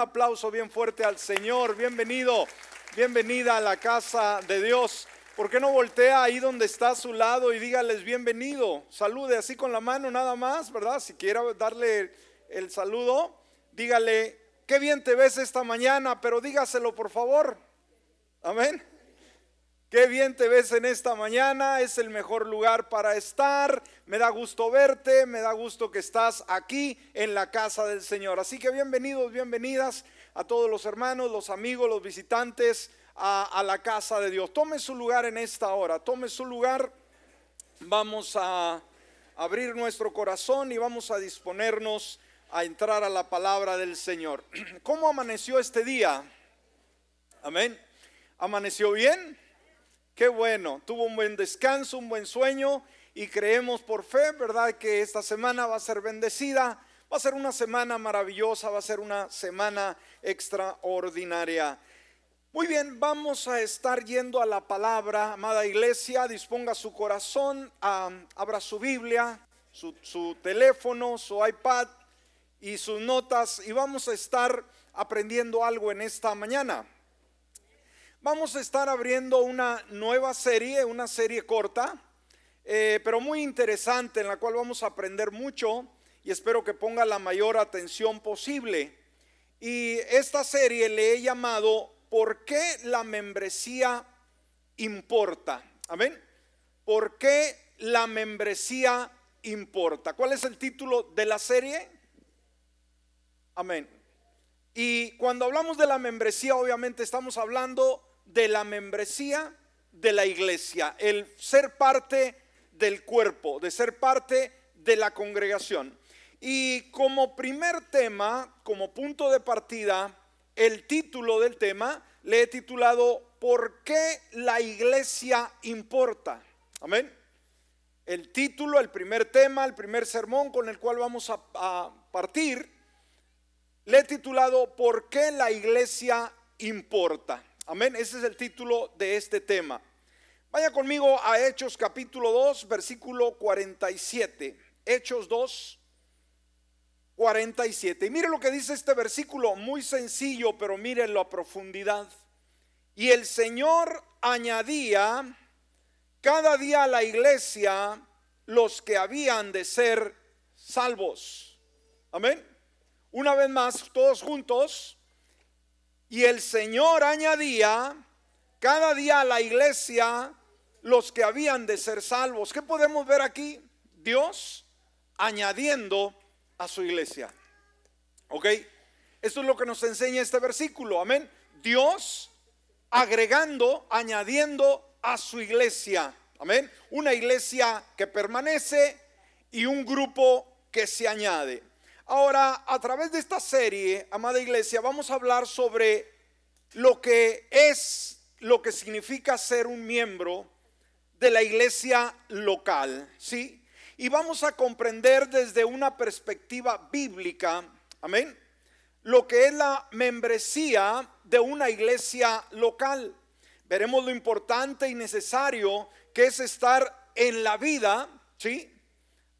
aplauso bien fuerte al Señor. Bienvenido, bienvenida a la casa de Dios. ¿Por qué no voltea ahí donde está a su lado y dígales bienvenido? Salude así con la mano nada más, ¿verdad? Si quiere darle el saludo, dígale, qué bien te ves esta mañana, pero dígaselo por favor. Amén. Qué bien te ves en esta mañana, es el mejor lugar para estar. Me da gusto verte, me da gusto que estás aquí en la casa del Señor. Así que bienvenidos, bienvenidas a todos los hermanos, los amigos, los visitantes a, a la casa de Dios. Tome su lugar en esta hora, tome su lugar. Vamos a abrir nuestro corazón y vamos a disponernos a entrar a la palabra del Señor. ¿Cómo amaneció este día? Amén. ¿Amaneció bien? Qué bueno, tuvo un buen descanso, un buen sueño y creemos por fe, ¿verdad? Que esta semana va a ser bendecida, va a ser una semana maravillosa, va a ser una semana extraordinaria. Muy bien, vamos a estar yendo a la palabra, amada iglesia, disponga su corazón, abra su Biblia, su, su teléfono, su iPad y sus notas y vamos a estar aprendiendo algo en esta mañana. Vamos a estar abriendo una nueva serie, una serie corta, eh, pero muy interesante, en la cual vamos a aprender mucho y espero que ponga la mayor atención posible. Y esta serie le he llamado ¿Por qué la membresía importa? Amén. ¿Por qué la membresía importa? ¿Cuál es el título de la serie? Amén. Y cuando hablamos de la membresía, obviamente estamos hablando de la membresía de la iglesia, el ser parte del cuerpo, de ser parte de la congregación. Y como primer tema, como punto de partida, el título del tema le he titulado ¿Por qué la iglesia importa? Amén. El título, el primer tema, el primer sermón con el cual vamos a, a partir, le he titulado ¿Por qué la iglesia importa? Amén. Ese es el título de este tema. Vaya conmigo a Hechos capítulo 2, versículo 47. Hechos 2, 47. Y mire lo que dice este versículo, muy sencillo, pero mire la profundidad. Y el Señor añadía cada día a la iglesia los que habían de ser salvos. Amén. Una vez más, todos juntos. Y el Señor añadía cada día a la iglesia los que habían de ser salvos. ¿Qué podemos ver aquí? Dios añadiendo a su iglesia. ¿Ok? Esto es lo que nos enseña este versículo. Amén. Dios agregando, añadiendo a su iglesia. Amén. Una iglesia que permanece y un grupo que se añade. Ahora, a través de esta serie, amada iglesia, vamos a hablar sobre lo que es, lo que significa ser un miembro de la iglesia local, ¿sí? Y vamos a comprender desde una perspectiva bíblica, amén, lo que es la membresía de una iglesia local. Veremos lo importante y necesario que es estar en la vida, ¿sí?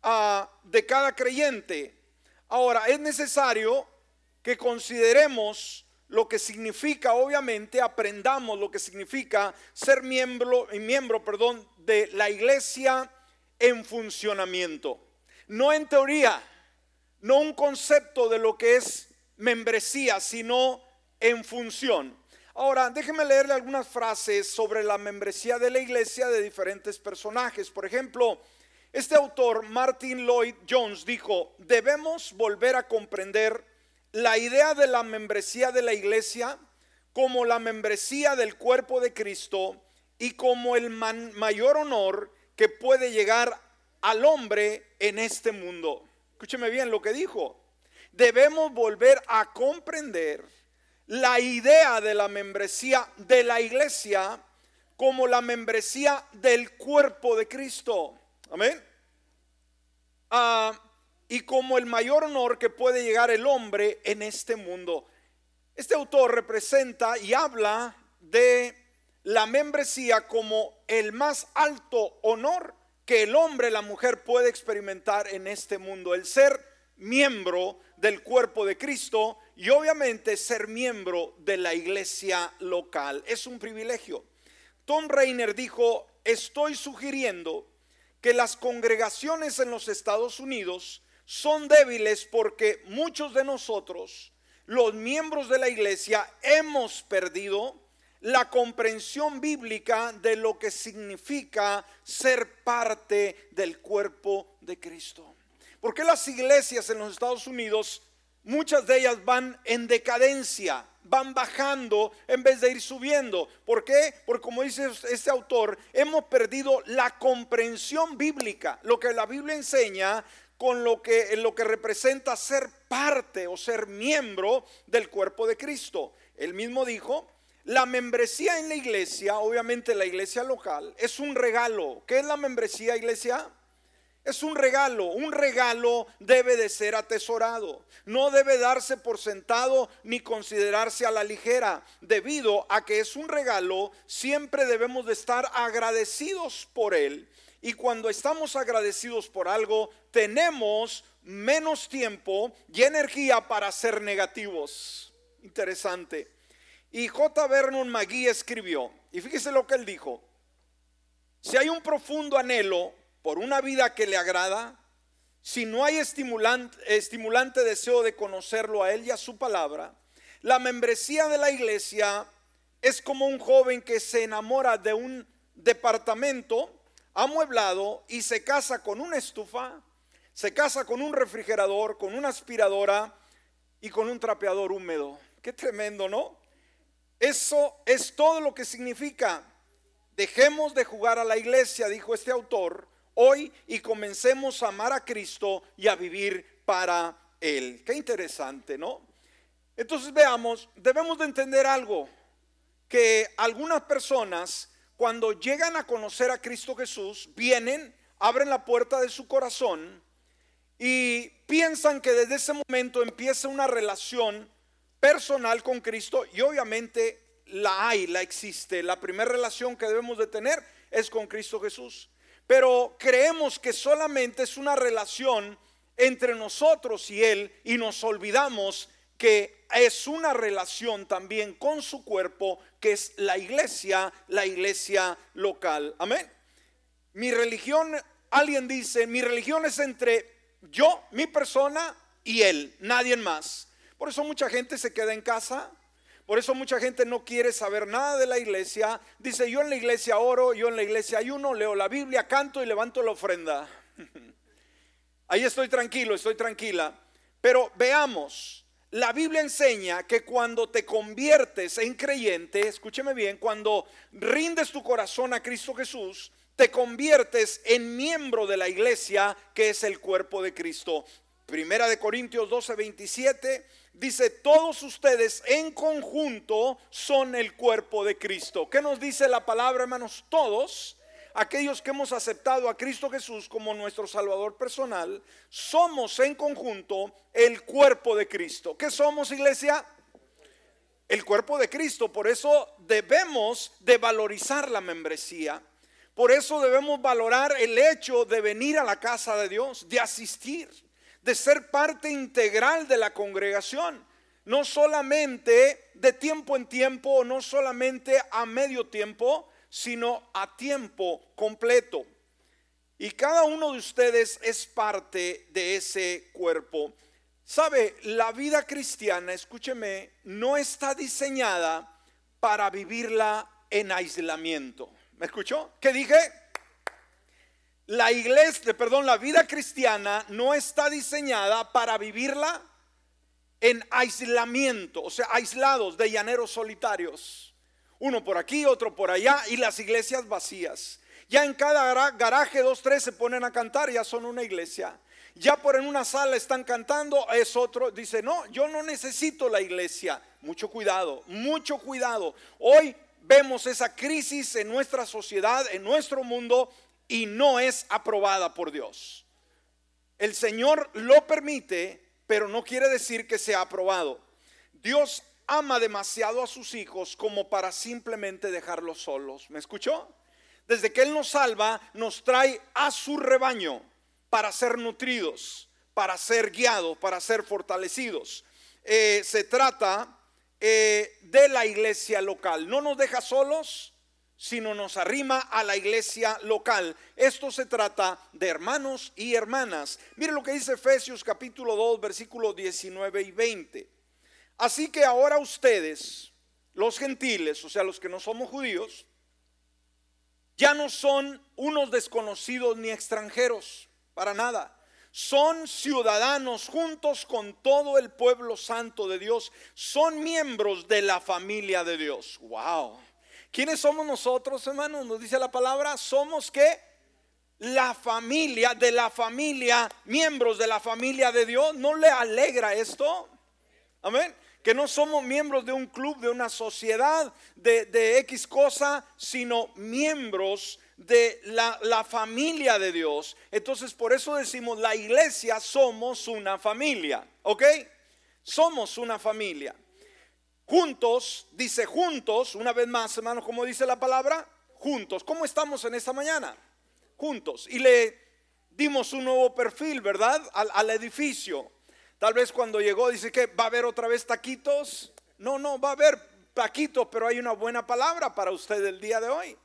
Ah, de cada creyente Ahora, es necesario que consideremos lo que significa, obviamente, aprendamos lo que significa ser miembro, miembro perdón, de la iglesia en funcionamiento. No en teoría, no un concepto de lo que es membresía, sino en función. Ahora, déjeme leerle algunas frases sobre la membresía de la iglesia de diferentes personajes. Por ejemplo, este autor, Martin Lloyd Jones, dijo, debemos volver a comprender la idea de la membresía de la iglesia como la membresía del cuerpo de Cristo y como el mayor honor que puede llegar al hombre en este mundo. Escúcheme bien lo que dijo. Debemos volver a comprender la idea de la membresía de la iglesia como la membresía del cuerpo de Cristo. Amén. Ah, y como el mayor honor que puede llegar el hombre en este mundo. Este autor representa y habla de la membresía como el más alto honor que el hombre, la mujer puede experimentar en este mundo, el ser miembro del cuerpo de Cristo y obviamente ser miembro de la iglesia local. Es un privilegio. Tom Reiner dijo, estoy sugiriendo que las congregaciones en los Estados Unidos son débiles porque muchos de nosotros, los miembros de la iglesia, hemos perdido la comprensión bíblica de lo que significa ser parte del cuerpo de Cristo. Porque las iglesias en los Estados Unidos, muchas de ellas van en decadencia, van bajando en vez de ir subiendo. ¿Por qué? Porque como dice este autor, hemos perdido la comprensión bíblica, lo que la Biblia enseña con lo que, lo que representa ser parte o ser miembro del cuerpo de Cristo. Él mismo dijo, la membresía en la iglesia, obviamente la iglesia local, es un regalo. ¿Qué es la membresía iglesia? Es un regalo, un regalo debe de ser atesorado, no debe darse por sentado ni considerarse a la ligera, debido a que es un regalo, siempre debemos de estar agradecidos por él. Y cuando estamos agradecidos por algo, tenemos menos tiempo y energía para ser negativos. Interesante. Y J. Vernon McGee escribió, y fíjese lo que él dijo, si hay un profundo anhelo por una vida que le agrada, si no hay estimulante, deseo de conocerlo a Él y a su palabra, la membresía de la iglesia es como un joven que se enamora de un departamento amueblado y se casa con una estufa, se casa con un refrigerador, con una aspiradora y con un trapeador húmedo. Qué tremendo, ¿no? Eso es todo lo que significa. Dejemos de jugar a la iglesia, dijo este autor, hoy y comencemos a amar a Cristo y a vivir para Él. Qué interesante, ¿no? Entonces veamos, debemos de entender algo, que algunas personas cuando llegan a conocer a Cristo Jesús, vienen, abren la puerta de su corazón y piensan que desde ese momento empieza una relación personal con Cristo y obviamente la hay, la existe. La primera relación que debemos de tener es con Cristo Jesús. Pero creemos que solamente es una relación entre nosotros y Él y nos olvidamos que es una relación también con su cuerpo, que es la iglesia, la iglesia local. Amén. Mi religión, alguien dice, mi religión es entre yo, mi persona y Él, nadie más. Por eso mucha gente se queda en casa, por eso mucha gente no quiere saber nada de la iglesia. Dice, yo en la iglesia oro, yo en la iglesia ayuno, leo la Biblia, canto y levanto la ofrenda. Ahí estoy tranquilo, estoy tranquila. Pero veamos, la Biblia enseña que cuando te conviertes en creyente, escúcheme bien, cuando rindes tu corazón a Cristo Jesús, te conviertes en miembro de la iglesia que es el cuerpo de Cristo. Primera de Corintios 12, 27 dice, todos ustedes en conjunto son el cuerpo de Cristo. ¿Qué nos dice la palabra, hermanos? Todos, aquellos que hemos aceptado a Cristo Jesús como nuestro Salvador personal, somos en conjunto el cuerpo de Cristo. ¿Qué somos, iglesia? El cuerpo de Cristo. Por eso debemos de valorizar la membresía. Por eso debemos valorar el hecho de venir a la casa de Dios, de asistir de ser parte integral de la congregación. No solamente de tiempo en tiempo, no solamente a medio tiempo, sino a tiempo completo. Y cada uno de ustedes es parte de ese cuerpo. Sabe, la vida cristiana, escúcheme, no está diseñada para vivirla en aislamiento. ¿Me escuchó? ¿Qué dije? La iglesia, perdón, la vida cristiana no está diseñada para vivirla en aislamiento, o sea, aislados de llaneros solitarios. Uno por aquí, otro por allá y las iglesias vacías. Ya en cada garaje dos, tres se ponen a cantar, ya son una iglesia. Ya por en una sala están cantando, es otro. Dice, no, yo no necesito la iglesia. Mucho cuidado, mucho cuidado. Hoy vemos esa crisis en nuestra sociedad, en nuestro mundo, y no es aprobada por Dios. El Señor lo permite, pero no quiere decir que sea aprobado. Dios ama demasiado a sus hijos como para simplemente dejarlos solos. ¿Me escuchó? Desde que Él nos salva, nos trae a su rebaño para ser nutridos para ser guiados, para ser fortalecidos. Eh, se trata eh, de la iglesia local. No nos deja solos, sino nos arrima a la iglesia local. Esto se trata de hermanos y hermanas. Mire lo que dice Efesios capítulo 2, versículos 19 y 20. Así que ahora ustedes, los gentiles, o sea, los que no somos judíos, ya no son unos desconocidos ni extranjeros, para nada. Son ciudadanos juntos con todo el pueblo santo de Dios. Son miembros de la familia de Dios. Wow. ¿Quiénes somos nosotros, hermanos? Nos dice la palabra, somos que la familia de la familia, miembros de la familia de Dios. ¿No le alegra esto? Amén que no somos miembros de un club, de una sociedad, de, X cosa, sino miembros de la, familia de Dios. Entonces, por eso decimos, la iglesia somos una familia, ¿ok? Somos una familia. Juntos, dice juntos, una vez más, hermanos, como dice la palabra, juntos. ¿Cómo estamos en esta mañana? Juntos. Y le dimos un nuevo perfil, ¿verdad? Al, al edificio. Tal vez cuando llegó dice que va a haber otra vez taquitos. No, no, va a haber taquitos, pero hay una buena palabra para usted el día de hoy.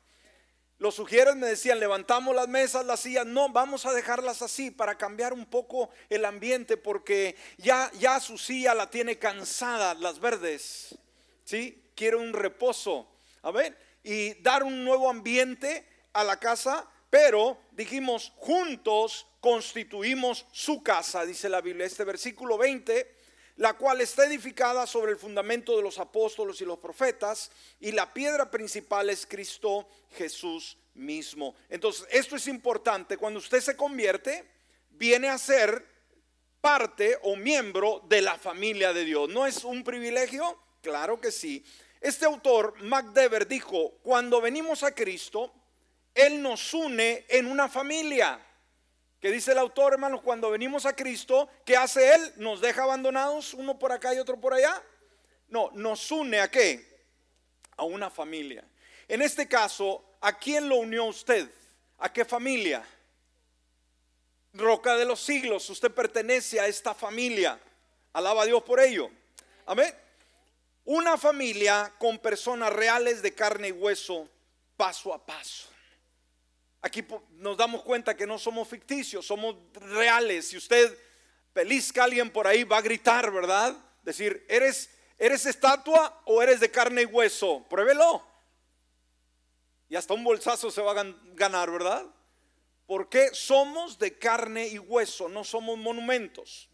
Los sugieres me decían, levantamos las mesas, las sillas. No, vamos a dejarlas así para cambiar un poco el ambiente porque ya, ya su silla la tiene cansada, las verdes. ¿Sí? Quiere un reposo. A ver, y dar un nuevo ambiente a la casa, pero dijimos juntos constituimos su casa, dice la Biblia, este versículo 20, la cual está edificada sobre el fundamento de los apóstoles y los profetas, y la piedra principal es Cristo Jesús mismo. Entonces, esto es importante, cuando usted se convierte, viene a ser parte o miembro de la familia de Dios. ¿No es un privilegio? Claro que sí. Este autor, Dever dijo, cuando venimos a Cristo, Él nos une en una familia que dice el autor, hermanos, cuando venimos a Cristo, ¿qué hace Él? ¿Nos deja abandonados uno por acá y otro por allá? No, nos une a qué? A una familia. En este caso, ¿a quién lo unió usted? ¿A qué familia? Roca de los siglos, usted pertenece a esta familia. Alaba a Dios por ello. Amén. Una familia con personas reales de carne y hueso, paso a paso. Aquí nos damos cuenta que no somos ficticios, somos reales. Si usted pelizca a alguien por ahí, va a gritar, ¿verdad? Decir, ¿eres, ¿eres estatua o eres de carne y hueso? Pruébelo. Y hasta un bolsazo se va a ganar, ¿verdad? Porque somos de carne y hueso, no somos monumentos.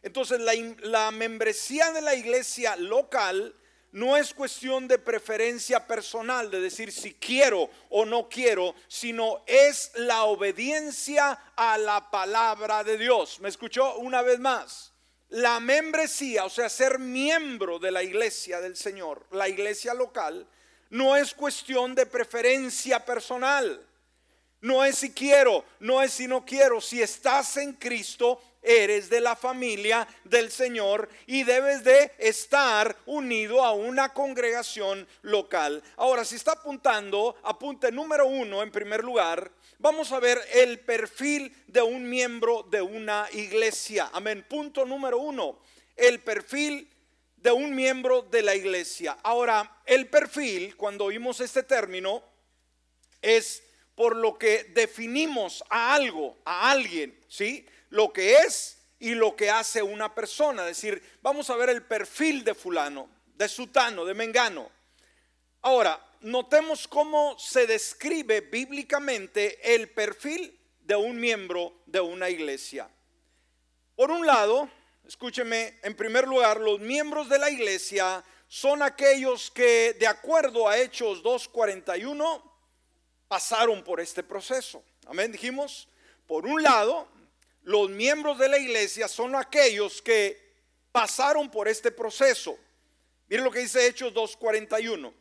Entonces la, la membresía de la iglesia local no es cuestión de preferencia personal, de decir si quiero o no quiero, sino es la obediencia a la palabra de Dios. ¿Me escuchó una vez más? La membresía, o sea, ser miembro de la iglesia del Señor, la iglesia local, no es cuestión de preferencia personal. No es si quiero, no es si no quiero. Si estás en Cristo, eres de la familia del Señor y debes de estar unido a una congregación local. Ahora, si está apuntando, apunte número uno en primer lugar, vamos a ver el perfil de un miembro de una iglesia. Amén. Punto número uno, el perfil de un miembro de la iglesia. Ahora, el perfil, cuando oímos este término, es por lo que definimos a algo, a alguien, ¿sí? Lo que es y lo que hace una persona. Es decir, vamos a ver el perfil de fulano, de sutano, de mengano. Ahora, notemos cómo se describe bíblicamente el perfil de un miembro de una iglesia. Por un lado, escúcheme, en primer lugar, los miembros de la iglesia son aquellos que, de acuerdo a Hechos 2.41, pasaron por este proceso. Amén, dijimos. Por un lado, los miembros de la iglesia son aquellos que pasaron por este proceso. Miren lo que dice Hechos 2.41.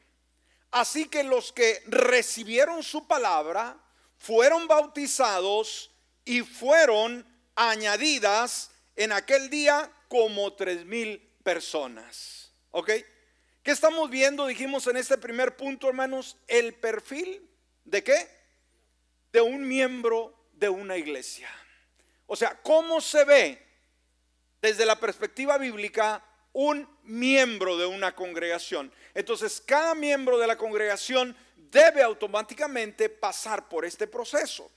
Así que los que recibieron su palabra fueron bautizados y fueron añadidas en aquel día como tres mil personas. ¿Ok? ¿Qué estamos viendo? Dijimos en este primer punto, hermanos, el perfil de qué? De un miembro de una iglesia. O sea, ¿cómo se ve desde la perspectiva bíblica, un miembro de una congregación. Entonces, cada miembro de la congregación debe automáticamente pasar por este proceso.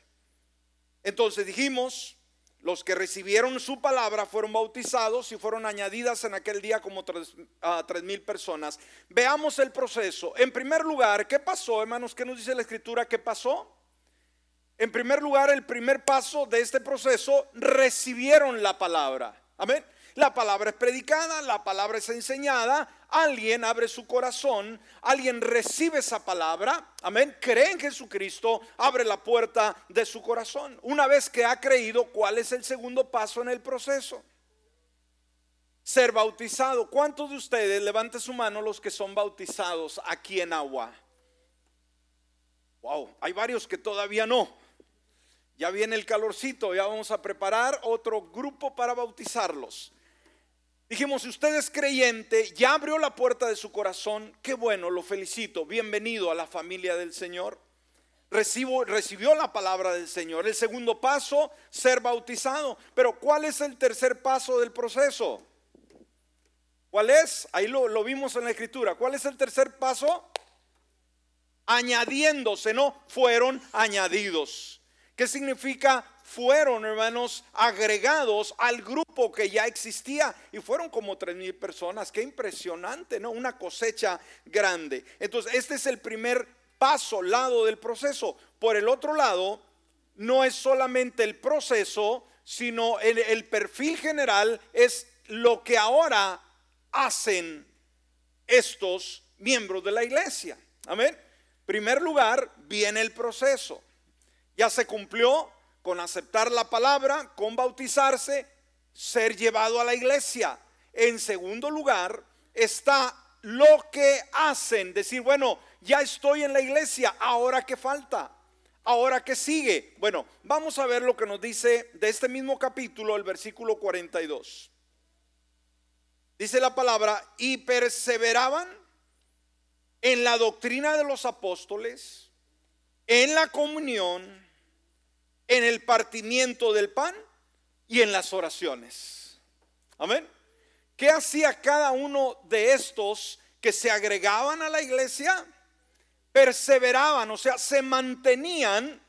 Entonces dijimos, los que recibieron su palabra fueron bautizados y fueron añadidas en aquel día como tres, mil personas. Veamos el proceso. En primer lugar, ¿qué pasó, hermanos? ¿Qué nos dice la escritura? ¿Qué pasó? En primer lugar, el primer paso de este proceso, recibieron la palabra. Amén. La palabra es predicada, la palabra es enseñada, alguien abre su corazón, alguien recibe esa palabra, amén, cree en Jesucristo, abre la puerta de su corazón. Una vez que ha creído, ¿cuál es el segundo paso en el proceso? Ser bautizado. ¿Cuántos de ustedes, levante su mano los que son bautizados aquí en agua? Wow, hay varios que todavía no. Ya viene el calorcito, ya vamos a preparar otro grupo para bautizarlos. Dijimos, si usted es creyente, ya abrió la puerta de su corazón, qué bueno, lo felicito, bienvenido a la familia del Señor. Recibo, recibió la palabra del Señor. El segundo paso, ser bautizado. Pero ¿cuál es el tercer paso del proceso? ¿Cuál es? Ahí lo, lo vimos en la escritura. ¿Cuál es el tercer paso? Añadiéndose, no, fueron añadidos. ¿Qué significa fueron, hermanos, agregados al grupo que ya existía y fueron como tres mil personas. Qué impresionante, ¿no? Una cosecha grande. Entonces, este es el primer paso, lado del proceso. Por el otro lado, no es solamente el proceso, sino el, perfil general es lo que ahora hacen estos miembros de la iglesia. Amén. Primer lugar, viene el proceso. Ya se cumplió con aceptar la palabra, con bautizarse, ser llevado a la iglesia. En segundo lugar está lo que hacen, decir, bueno, ya estoy en la iglesia, ahora qué falta, ahora qué sigue. Bueno, vamos a ver lo que nos dice de este mismo capítulo, el versículo 42. Dice la palabra, y perseveraban en la doctrina de los apóstoles, en la comunión, en el partimiento del pan y en las oraciones. Amén. ¿Qué hacía cada uno de estos que se agregaban a la iglesia? Perseveraban, o sea, se mantenían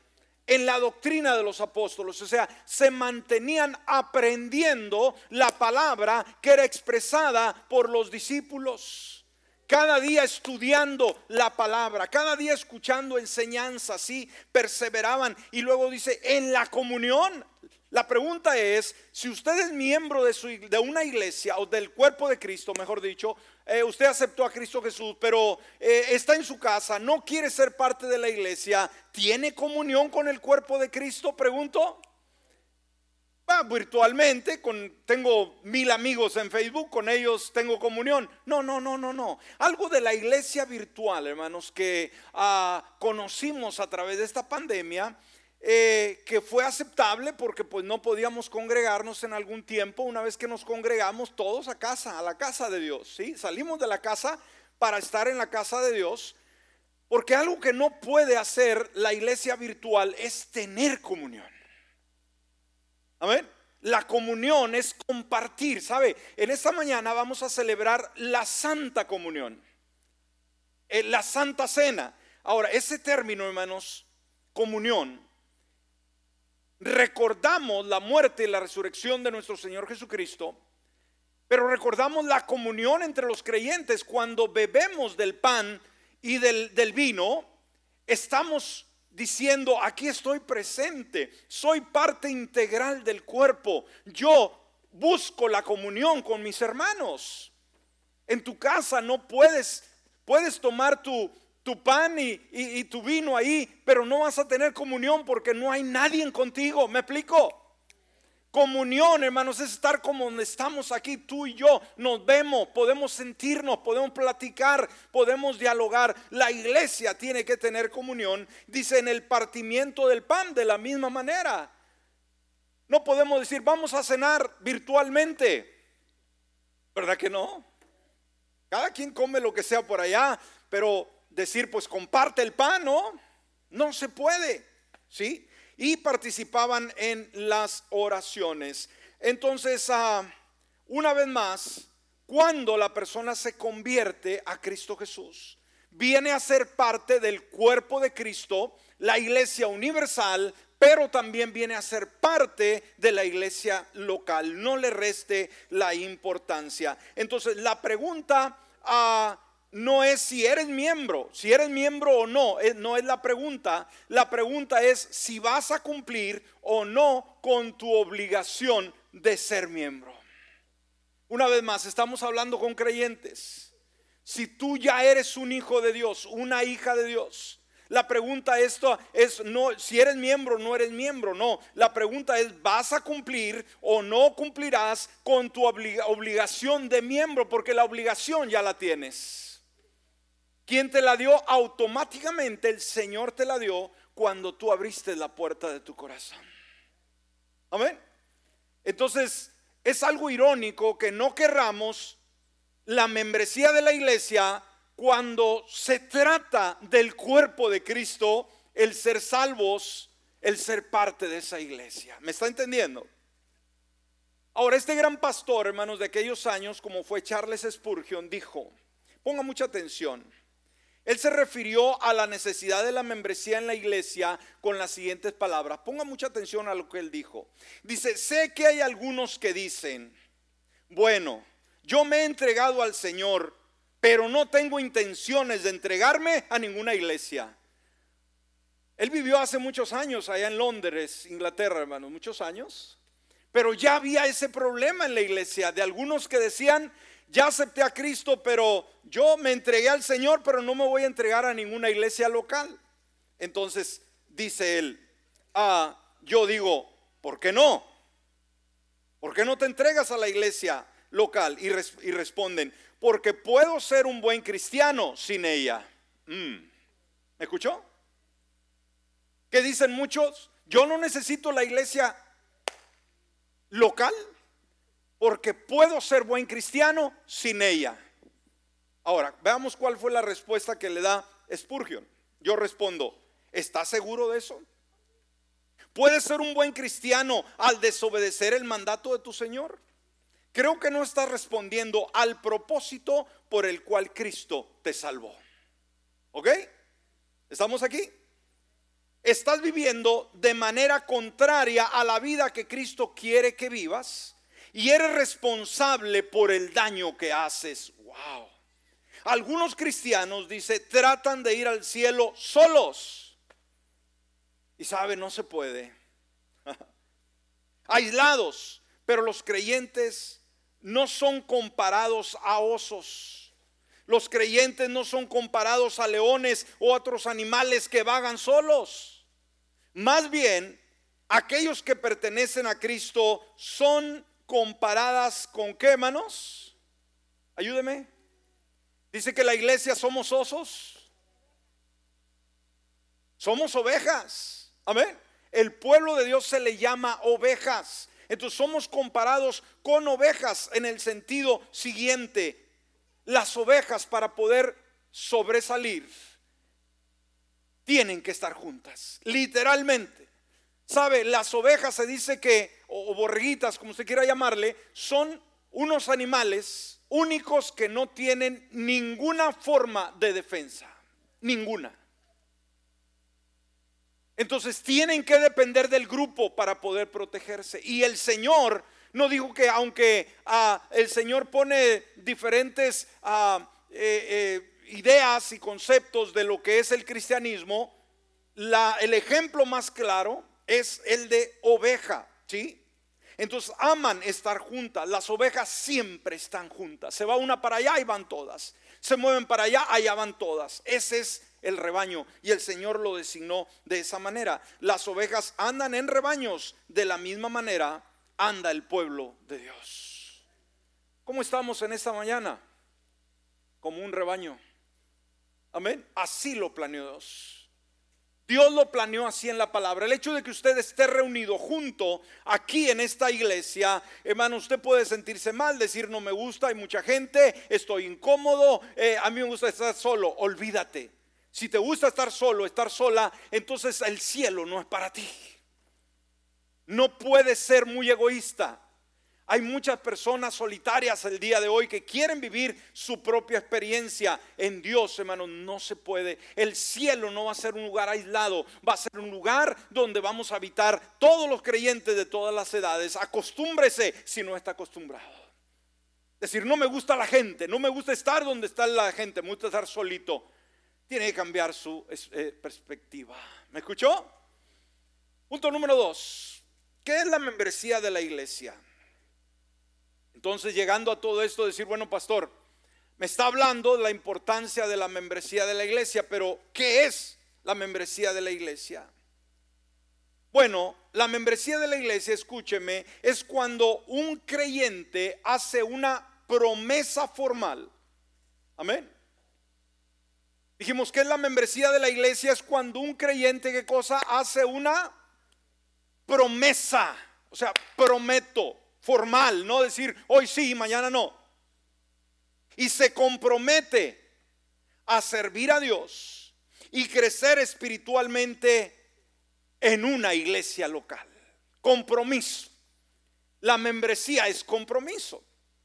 en la doctrina de los apóstoles, o sea, se mantenían aprendiendo la palabra que era expresada por los discípulos cada día estudiando la palabra, cada día escuchando enseñanzas, sí, perseveraban. Y luego dice, en la comunión. La pregunta es, si usted es miembro de, una iglesia o del cuerpo de Cristo, mejor dicho, eh, usted aceptó a Cristo Jesús, pero eh, está en su casa, no quiere ser parte de la iglesia, ¿tiene comunión con el cuerpo de Cristo? Pregunto virtualmente, con, tengo mil amigos en Facebook, con ellos tengo comunión. No, no, no, no, no. Algo de la iglesia virtual, hermanos, que ah, conocimos a través de esta pandemia, eh, que fue aceptable porque pues no podíamos congregarnos en algún tiempo, una vez que nos congregamos todos a casa, a la casa de Dios, ¿sí? Salimos de la casa para estar en la casa de Dios, porque algo que no puede hacer la iglesia virtual es tener comunión. Amén. La comunión es compartir, ¿sabe? En esta mañana vamos a celebrar la Santa Comunión, eh, la Santa Cena. Ahora, ese término, hermanos, comunión, recordamos la muerte y la resurrección de nuestro Señor Jesucristo, pero recordamos la comunión entre los creyentes cuando bebemos del pan y del, del vino, estamos diciendo, aquí estoy presente, soy parte integral del cuerpo, yo busco la comunión con mis hermanos. En tu casa no puedes, puedes tomar tu, tu pan y, y, tu vino ahí, pero no vas a tener comunión porque no hay nadie contigo, ¿me explico? Comunión, hermanos, es estar como donde estamos aquí, tú y yo. Nos vemos, podemos sentirnos, podemos platicar, podemos dialogar. La iglesia tiene que tener comunión. Dice en el partimiento del pan de la misma manera. No podemos decir, vamos a cenar virtualmente. ¿Verdad que no? Cada quien come lo que sea por allá, pero decir, pues comparte el pan, ¿no? No se puede. ¿Sí? Y participaban en las oraciones. Entonces, ah, una vez más, cuando la persona se convierte a Cristo Jesús, viene a ser parte del cuerpo de Cristo, la iglesia universal, pero también viene a ser parte de la iglesia local. No le reste la importancia. Entonces, la pregunta a no es si eres miembro, si eres miembro o no, no es la pregunta. La pregunta es si vas a cumplir o no con tu obligación de ser miembro. Una vez más, estamos hablando con creyentes. Si tú ya eres un hijo de Dios, una hija de Dios, la pregunta esto es no si eres miembro no eres miembro, no. La pregunta es vas a cumplir o no cumplirás con tu obligación de miembro porque la obligación ya la tienes. ¿Quién te la dio? Automáticamente el Señor te la dio cuando tú abriste la puerta de tu corazón. Amén. Entonces, es algo irónico que no querramos la membresía de la iglesia cuando se trata del cuerpo de Cristo, el ser salvos, el ser parte de esa iglesia. ¿Me está entendiendo? Ahora, este gran pastor, hermanos, de aquellos años, como fue Charles Spurgeon, dijo, ponga mucha atención, él se refirió a la necesidad de la membresía en la iglesia con las siguientes palabras. Ponga mucha atención a lo que él dijo. Dice, sé que hay algunos que dicen, bueno, yo me he entregado al Señor, pero no tengo intenciones de entregarme a ninguna iglesia. Él vivió hace muchos años allá en Londres, Inglaterra, hermanos, muchos años. Pero ya había ese problema en la iglesia de algunos que decían, ya acepté a Cristo, pero yo me entregué al Señor, pero no me voy a entregar a ninguna iglesia local. Entonces dice él, ah, yo digo, ¿por qué no? ¿Por qué no te entregas a la iglesia local? Y, responden, porque puedo ser un buen cristiano sin ella. Mm. ¿Me escuchó? ¿Qué dicen muchos? Yo no necesito la iglesia local porque puedo ser buen cristiano sin ella. Ahora, veamos cuál fue la respuesta que le da Spurgeon. Yo respondo, ¿estás seguro de eso? ¿Puedes ser un buen cristiano al desobedecer el mandato de tu Señor? Creo que no estás respondiendo al propósito por el cual Cristo te salvó. ¿Ok? ¿Estamos aquí? Estás viviendo de manera contraria a la vida que Cristo quiere que vivas y eres responsable por el daño que haces. Wow. Algunos cristianos, dice, tratan de ir al cielo solos. Y sabe, no se puede. Aislados, pero los creyentes no son comparados a osos. Los creyentes no son comparados a leones o otros animales que vagan solos. Más bien, aquellos que pertenecen a Cristo son comparadas con qué, manos? Ayúdeme. Dice que la iglesia somos osos. Somos ovejas. Amén. El pueblo de Dios se le llama ovejas. Entonces somos comparados con ovejas en el sentido siguiente. Las ovejas para poder sobresalir tienen que estar juntas, literalmente. ¿Sabe? Las ovejas se dice que o, borreguitas, como usted quiera llamarle, son unos animales únicos que no tienen ninguna forma de defensa, ninguna. Entonces tienen que depender del grupo para poder protegerse. Y el Señor no dijo que aunque ah, el Señor pone diferentes ah, eh, eh, ideas y conceptos de lo que es el cristianismo, el ejemplo más claro es el de oveja, ¿sí? Entonces aman estar juntas. Las ovejas siempre están juntas. Se va una para allá y van todas. Se mueven para allá, allá van todas. Ese es el rebaño y el Señor lo designó de esa manera. Las ovejas andan en rebaños. De la misma manera anda el pueblo de Dios. ¿Cómo estamos en esta mañana? Como un rebaño. Amén. Así lo planeó Dios. Dios lo planeó así en la palabra. El hecho de que usted esté reunido junto aquí en esta iglesia, hermano, usted puede sentirse mal, decir no me gusta, hay mucha gente, estoy incómodo, eh, a mí me gusta estar solo. Olvídate. Si te gusta estar solo, estar sola, entonces el cielo no es para ti. No puedes ser muy egoísta. Hay muchas personas solitarias el día de hoy que quieren vivir su propia experiencia en Dios, hermano. No se puede. El cielo no va a ser un lugar aislado, va a ser un lugar donde vamos a habitar todos los creyentes de todas las edades. Acostúmbrese si no está acostumbrado. Decir, no me gusta la gente, no me gusta estar donde está la gente, me gusta estar solito. Tiene que cambiar su eh, perspectiva. ¿Me escuchó? Punto número dos. ¿Qué es la membresía de la iglesia? Entonces, llegando a todo esto, decir, bueno, pastor, me está hablando de la importancia de la membresía de la iglesia, pero ¿qué es la membresía de la iglesia? Bueno, la membresía de la iglesia, escúcheme, es cuando un creyente hace una promesa formal. Amén. Dijimos que es la membresía de la iglesia es cuando un creyente, ¿qué cosa? Hace una promesa. O sea, prometo formal, no decir hoy sí y mañana no. Y se compromete a servir a Dios y crecer espiritualmente en una iglesia local. Compromiso. La membresía es compromiso.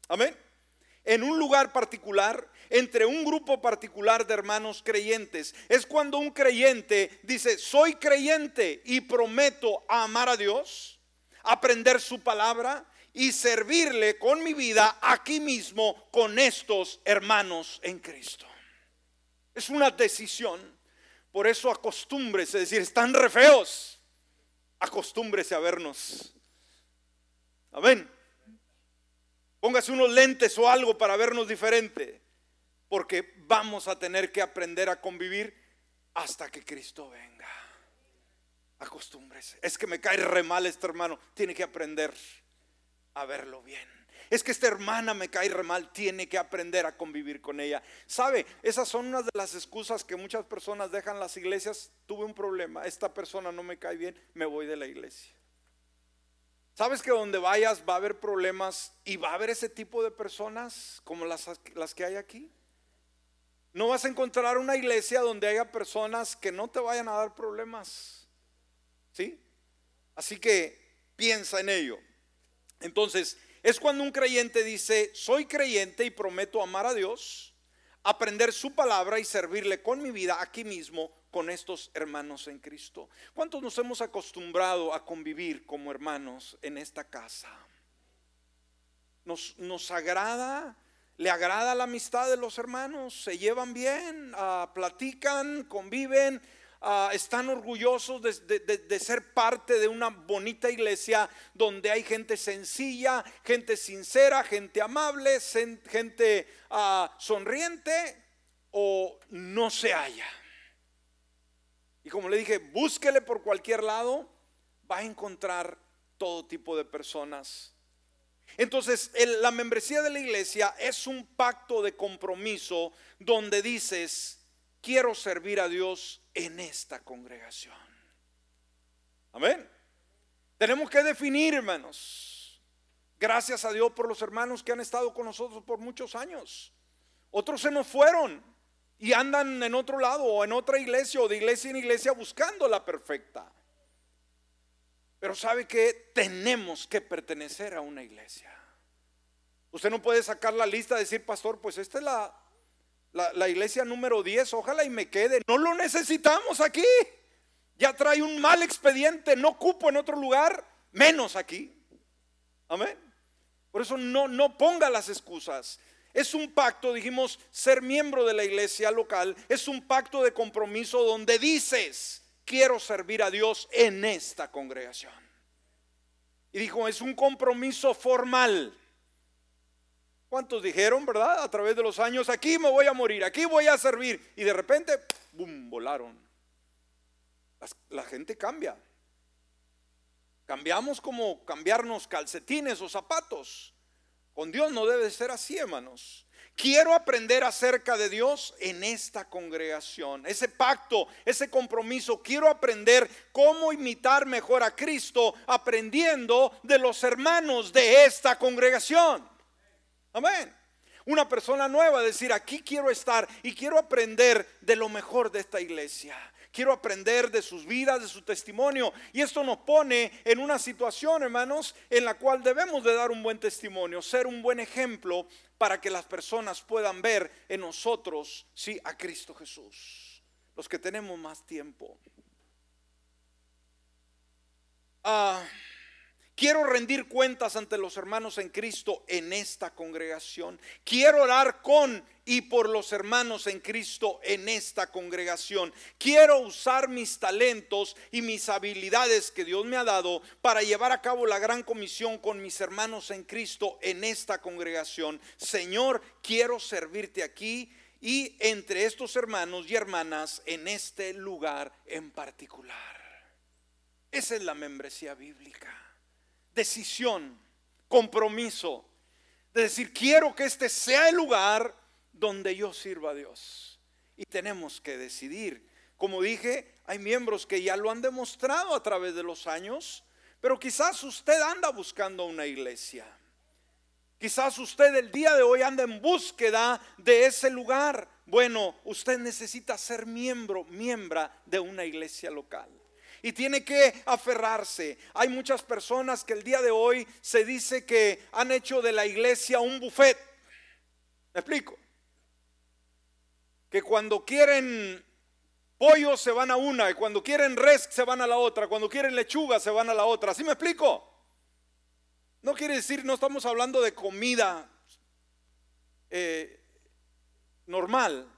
Amén. En un lugar particular, entre un grupo particular de hermanos creyentes. Es cuando un creyente dice, soy creyente y prometo amar a Dios, aprender su palabra y servirle con mi vida aquí mismo con estos hermanos en Cristo. Es una decisión. Por eso acostúmbrese, es decir, están re feos. Acostúmbrese a vernos. Amén. Póngase unos lentes o algo para vernos diferente. Porque vamos a tener que aprender a convivir hasta que Cristo venga. Acostúmbrese. Es que me cae re mal este hermano. Tiene que aprender a verlo bien. Es que esta hermana me cae re mal, tiene que aprender a convivir con ella. ¿Sabe? Esas son unas de las excusas que muchas personas dejan las iglesias. Tuve un problema, esta persona no me cae bien, me voy de la iglesia. ¿Sabes que donde vayas va a haber problemas y va a haber ese tipo de personas como las, las que hay aquí? No vas a encontrar una iglesia donde haya personas que no te vayan a dar problemas. ¿Sí? Así que piensa en ello. Entonces, es cuando un creyente dice, soy creyente y prometo amar a Dios, aprender su palabra y servirle con mi vida aquí mismo con estos hermanos en Cristo. ¿Cuántos nos hemos acostumbrado a convivir como hermanos en esta casa? Nos, nos agrada, le agrada la amistad de los hermanos, se llevan bien, ah, platican, conviven, Ah, están orgullosos de, ser parte de una bonita iglesia donde hay gente sencilla, gente sincera, gente amable, gente ah, sonriente o no se haya. Y como le dije, búsquele por cualquier lado, va a encontrar todo tipo de personas. Entonces, la membresía de la iglesia es un pacto de compromiso donde dices, quiero servir a Dios en esta congregación. Amén. Tenemos que definir, hermanos. Gracias a Dios por los hermanos que han estado con nosotros por muchos años. Otros se nos fueron y andan en otro lado o en otra iglesia o de iglesia en iglesia buscando la perfecta. Pero sabe que tenemos que pertenecer a una iglesia. Usted no puede sacar la lista y decir, pastor, pues esta es la la, iglesia número 10, ojalá y me quede. No lo necesitamos aquí. Ya trae un mal expediente, no cupo en otro lugar, menos aquí. Amén. Por eso no, no ponga las excusas. Es un pacto, dijimos, ser miembro de la iglesia local, es un pacto de compromiso donde dices, quiero servir a Dios en esta congregación. Y dijo, es un compromiso formal. ¿Cuántos dijeron, verdad? A través de los años, aquí me voy a morir, aquí voy a servir. Y de repente, ¡bum!, volaron. La gente cambia. Cambiamos como cambiarnos calcetines o zapatos. Con Dios no debe ser así, hermanos. Quiero aprender acerca de Dios en esta congregación, ese pacto, ese compromiso. Quiero aprender cómo imitar mejor a Cristo aprendiendo de los hermanos de esta congregación. Amén. Una persona nueva, decir, aquí quiero estar y quiero aprender de lo mejor de esta iglesia. Quiero aprender de sus vidas, de su testimonio. Y esto nos pone en una situación, hermanos, en la cual debemos de dar un buen testimonio, ser un buen ejemplo para que las personas puedan ver en nosotros, sí, a Cristo Jesús. Los que tenemos más tiempo. Ah, quiero rendir cuentas ante los hermanos en Cristo en esta congregación. Quiero orar con y por los hermanos en Cristo en esta congregación. Quiero usar mis talentos y mis habilidades que Dios me ha dado para llevar a cabo la gran comisión con mis hermanos en Cristo en esta congregación. Señor, quiero servirte aquí y entre estos hermanos y hermanas en este lugar en particular. Esa es la membresía bíblica. Decisión, compromiso. De decir, quiero que este sea el lugar donde yo sirva a Dios. Y tenemos que decidir. Como dije, hay miembros que ya lo han demostrado a través de los años, pero quizás usted anda buscando una iglesia. Quizás usted el día de hoy anda en búsqueda de ese lugar. Bueno, usted necesita ser miembro, miembra de una iglesia local y tiene que aferrarse. Hay muchas personas que el día de hoy se dice que han hecho de la iglesia un buffet. ¿Me explico? Que cuando quieren pollo se van a una y cuando quieren res se van a la otra, cuando quieren lechuga se van a la otra. ¿Sí me explico? No quiere decir, no estamos hablando de comida eh, normal.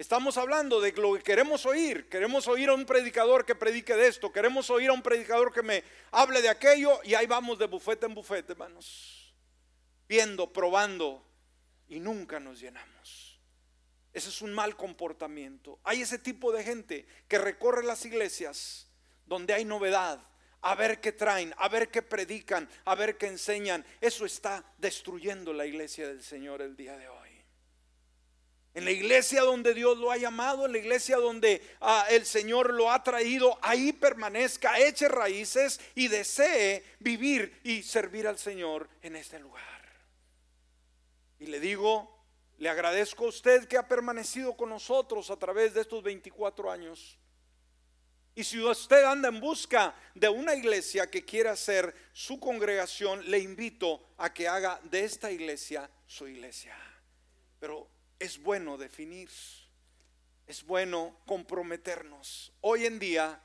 Estamos hablando de lo que queremos oír. Queremos oír a un predicador que predique de esto. Queremos oír a un predicador que me hable de aquello. Y ahí vamos de bufete en bufete, hermanos. Viendo, probando. Y nunca nos llenamos. Ese es un mal comportamiento. Hay ese tipo de gente que recorre las iglesias donde hay novedad. A ver qué traen, a ver qué predican, a ver qué enseñan. Eso está destruyendo la iglesia del Señor el día de hoy. En la iglesia donde Dios lo ha llamado, en la iglesia donde ah, el Señor lo ha traído, ahí permanezca, eche raíces y desee vivir y servir al Señor en este lugar. Y le digo, le agradezco a usted que ha permanecido con nosotros a través de estos 24 años. Y si usted anda en busca de una iglesia que quiera ser su congregación, le invito a que haga de esta iglesia su iglesia. Pero es bueno definir, es bueno comprometernos. Hoy en día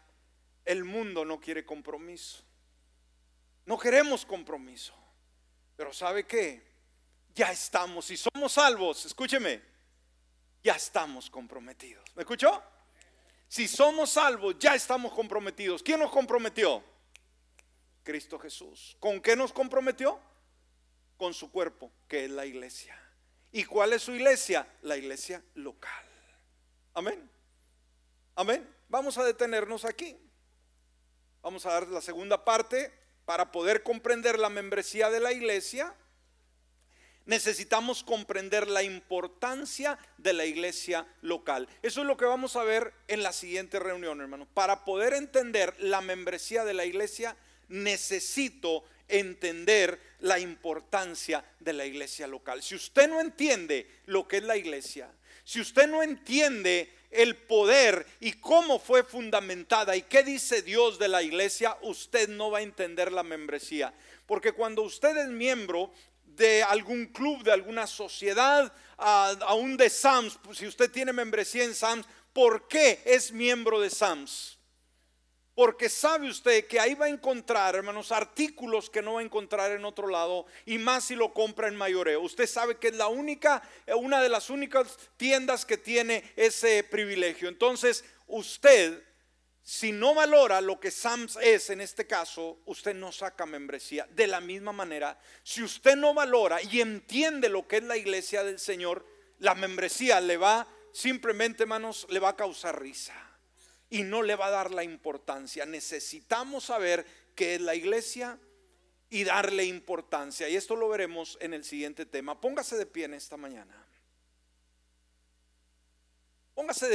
el mundo no quiere compromiso. No queremos compromiso. Pero ¿sabe qué? Ya estamos, si somos salvos, escúcheme, ya estamos comprometidos. ¿Me escuchó? Si somos salvos, ya estamos comprometidos. ¿Quién nos comprometió? Cristo Jesús. ¿Con qué nos comprometió? Con su cuerpo, que es la iglesia. ¿Y cuál es su iglesia? La iglesia local. Amén. Amén. Vamos a detenernos aquí. Vamos a dar la segunda parte para poder comprender la membresía de la iglesia. Necesitamos comprender la importancia de la iglesia local. Eso es lo que vamos a ver en la siguiente reunión, hermano. Para poder entender la membresía de la iglesia, necesito entender la importancia de la iglesia local. Si usted no entiende lo que es la iglesia, si usted no entiende el poder y cómo fue fundamentada y qué dice Dios de la iglesia, usted no va a entender la membresía. Porque cuando usted es miembro de algún club, de alguna sociedad, aún de SAMS, si usted tiene membresía en SAMS, ¿por qué es miembro de SAMS? Porque sabe usted que ahí va a encontrar, hermanos, artículos que no va a encontrar en otro lado y más si lo compra en mayoreo. Usted sabe que es la única, eh, una de las únicas tiendas que tiene ese privilegio. Entonces, usted, si no valora lo que Sams es en este caso, usted no saca membresía. De la misma manera, si usted no valora y entiende lo que es la iglesia del Señor, la membresía le va simplemente, hermanos, le va a causar risa y no le va a dar la importancia. Necesitamos saber qué es la iglesia y darle importancia. Y esto lo veremos en el siguiente tema. Póngase de pie en esta mañana. Póngase de